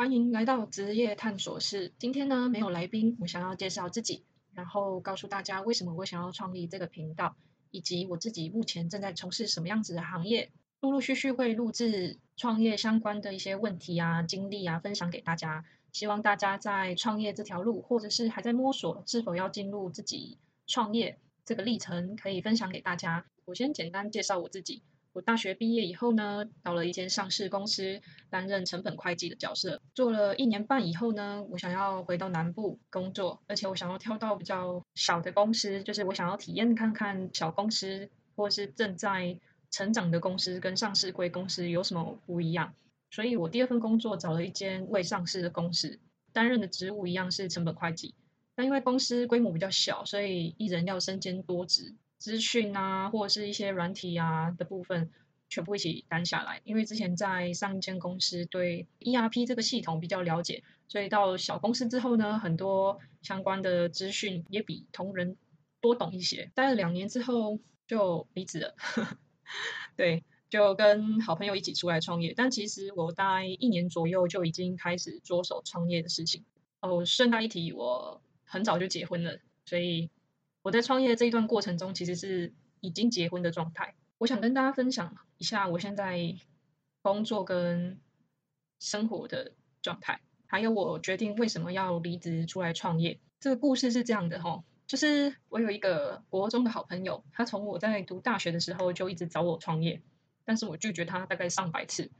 欢迎来到职业探索室。今天呢，没有来宾，我想要介绍自己，然后告诉大家为什么我想要创立这个频道，以及我自己目前正在从事什么样子的行业。陆陆续续会录制创业相关的一些问题啊、经历啊，分享给大家。希望大家在创业这条路，或者是还在摸索是否要进入自己创业这个历程，可以分享给大家。我先简单介绍我自己。我大学毕业以后呢，到了一间上市公司担任成本会计的角色，做了一年半以后呢，我想要回到南部工作，而且我想要跳到比较小的公司，就是我想要体验看看小公司或是正在成长的公司跟上市贵公司有什么不一样。所以我第二份工作找了一间未上市的公司，担任的职务一样是成本会计，但因为公司规模比较小，所以一人要身兼多职。资讯啊，或者是一些软体啊的部分，全部一起担下来。因为之前在上一间公司对 ERP 这个系统比较了解，所以到小公司之后呢，很多相关的资讯也比同仁多懂一些。待了两年之后就离职了，对，就跟好朋友一起出来创业。但其实我待一年左右就已经开始着手创业的事情。哦，顺带一提，我很早就结婚了，所以。我在创业这一段过程中，其实是已经结婚的状态。我想跟大家分享一下我现在工作跟生活的状态，还有我决定为什么要离职出来创业。这个故事是这样的哈，就是我有一个国中的好朋友，他从我在读大学的时候就一直找我创业，但是我拒绝他大概上百次。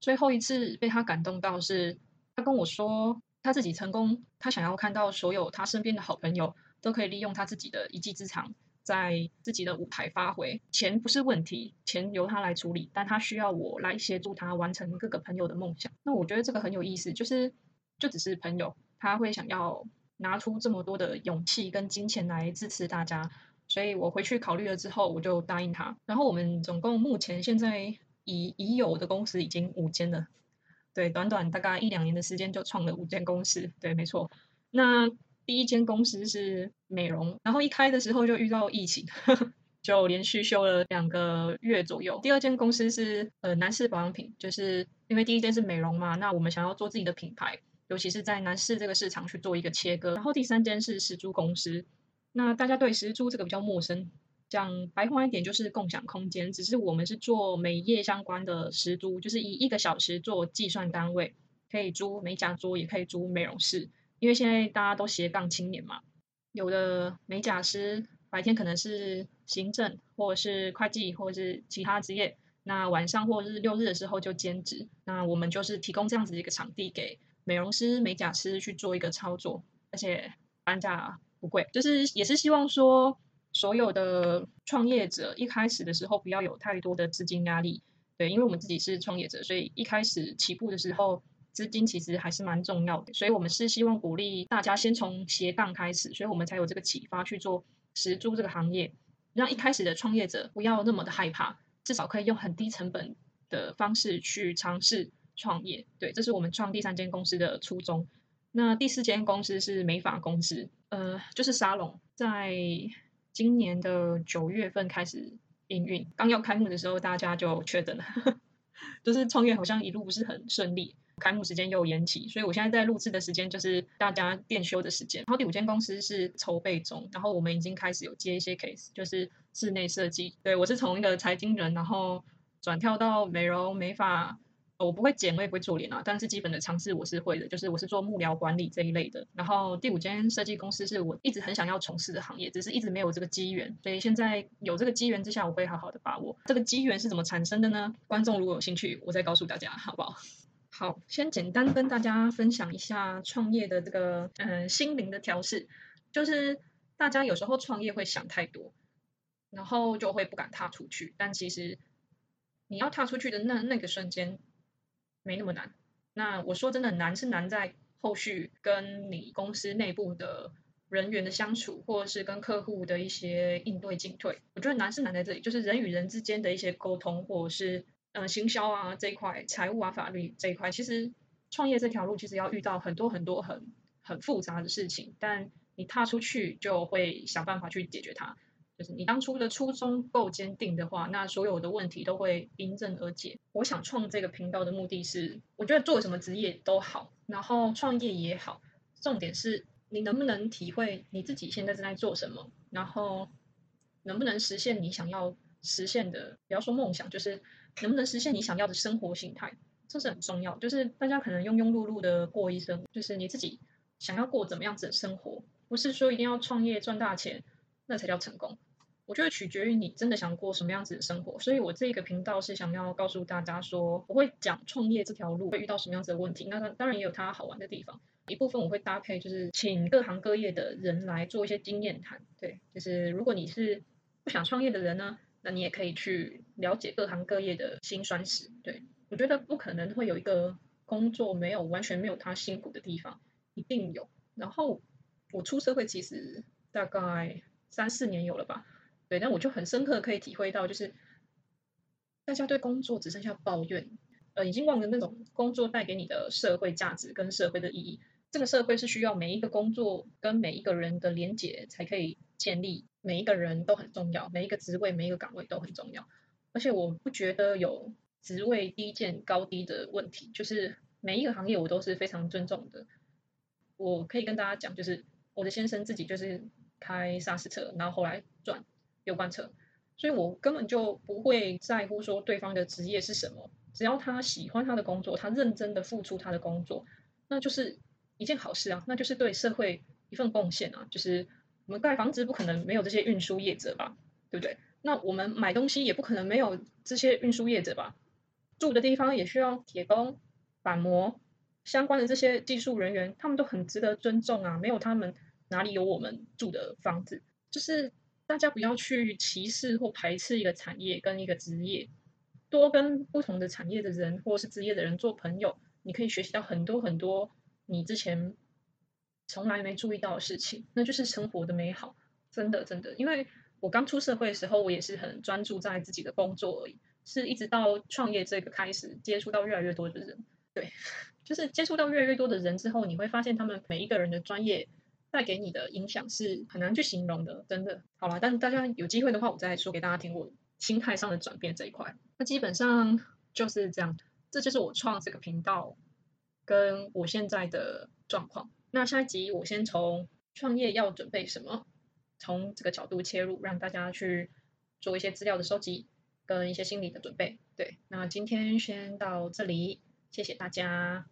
最后一次被他感动到是，他跟我说他自己成功，他想要看到所有他身边的好朋友。都可以利用他自己的一技之长，在自己的舞台发挥。钱不是问题，钱由他来处理，但他需要我来协助他完成各个朋友的梦想。那我觉得这个很有意思，就是就只是朋友，他会想要拿出这么多的勇气跟金钱来支持大家。所以我回去考虑了之后，我就答应他。然后我们总共目前现在已已有的公司已经五间了，对，短短大概一两年的时间就创了五间公司。对，没错。那第一间公司是美容，然后一开的时候就遇到疫情，就连续休了两个月左右。第二间公司是呃男士保养品，就是因为第一间是美容嘛，那我们想要做自己的品牌，尤其是在男士这个市场去做一个切割。然后第三间是时租公司，那大家对时租这个比较陌生，讲白话一点就是共享空间，只是我们是做美业相关的时租，就是以一个小时做计算单位，可以租美甲桌，也可以租美容室。因为现在大家都斜杠青年嘛，有的美甲师白天可能是行政或者是会计或者是其他职业，那晚上或者是六日的时候就兼职。那我们就是提供这样子一个场地给美容师、美甲师去做一个操作，而且单价不贵，就是也是希望说所有的创业者一开始的时候不要有太多的资金压力。对，因为我们自己是创业者，所以一开始起步的时候。资金其实还是蛮重要的，所以我们是希望鼓励大家先从斜杠开始，所以我们才有这个启发去做实租这个行业，让一开始的创业者不要那么的害怕，至少可以用很低成本的方式去尝试创业。对，这是我们创第三间公司的初衷。那第四间公司是美发公司，呃，就是沙龙，在今年的九月份开始营运，刚要开幕的时候大家就确诊了，就是创业好像一路不是很顺利。开幕时间又延期，所以我现在在录制的时间就是大家电休的时间。然后第五间公司是筹备中，然后我们已经开始有接一些 case，就是室内设计。对我是从一个财经人，然后转跳到美容美发，我不会剪，我也不会做脸啊，但是基本的尝试我是会的，就是我是做幕僚管理这一类的。然后第五间设计公司是我一直很想要从事的行业，只是一直没有这个机缘，所以现在有这个机缘之下，我会好好的把握。这个机缘是怎么产生的呢？观众如果有兴趣，我再告诉大家，好不好？好，先简单跟大家分享一下创业的这个嗯心灵的调试，就是大家有时候创业会想太多，然后就会不敢踏出去。但其实你要踏出去的那那个瞬间没那么难。那我说真的难是难在后续跟你公司内部的人员的相处，或者是跟客户的一些应对进退。我觉得难是难在这里，就是人与人之间的一些沟通，或者是。嗯，行销啊这一块，财务啊法律这一块，其实创业这条路其实要遇到很多很多很很复杂的事情，但你踏出去就会想办法去解决它。就是你当初的初衷够坚定的话，那所有的问题都会迎刃而解。我想创这个频道的目的是，我觉得做什么职业都好，然后创业也好，重点是你能不能体会你自己现在正在做什么，然后能不能实现你想要实现的，不要说梦想，就是能不能实现你想要的生活形态，这是很重要。就是大家可能庸庸碌碌的过一生，就是你自己想要过怎么样子的生活，不是说一定要创业赚大钱，那才叫成功。我觉得取决于你真的想过什么样子的生活，所以我这个频道是想要告诉大家说，我会讲创业这条路会遇到什么样子的问题，那当然也有它好玩的地方。一部分我会搭配，就是请各行各业的人来做一些经验谈。对，就是如果你是不想创业的人呢，那你也可以去了解各行各业的辛酸史。对我觉得不可能会有一个工作没有完全没有他辛苦的地方，一定有。然后我出社会其实大概三四年有了吧。对，但我就很深刻可以体会到，就是大家对工作只剩下抱怨，呃，已经忘了那种工作带给你的社会价值跟社会的意义。这个社会是需要每一个工作跟每一个人的连结才可以建立，每一个人都很重要，每一个职位、每一个岗位都很重要。而且我不觉得有职位低贱高低的问题，就是每一个行业我都是非常尊重的。我可以跟大家讲，就是我的先生自己就是开沙石车，然后后来转。有关车，所以我根本就不会在乎说对方的职业是什么，只要他喜欢他的工作，他认真的付出他的工作，那就是一件好事啊，那就是对社会一份贡献啊。就是我们盖房子不可能没有这些运输业者吧，对不对？那我们买东西也不可能没有这些运输业者吧？住的地方也需要铁工、板模相关的这些技术人员，他们都很值得尊重啊，没有他们哪里有我们住的房子？就是。大家不要去歧视或排斥一个产业跟一个职业，多跟不同的产业的人或是职业的人做朋友，你可以学习到很多很多你之前从来没注意到的事情，那就是生活的美好。真的真的，因为我刚出社会的时候，我也是很专注在自己的工作而已，是一直到创业这个开始，接触到越来越多的人，对，就是接触到越来越多的人之后，你会发现他们每一个人的专业。带给你的影响是很难去形容的，真的。好了，但是大家有机会的话，我再说给大家听我心态上的转变这一块。那基本上就是这样，这就是我创这个频道跟我现在的状况。那下一集我先从创业要准备什么，从这个角度切入，让大家去做一些资料的收集跟一些心理的准备。对，那今天先到这里，谢谢大家。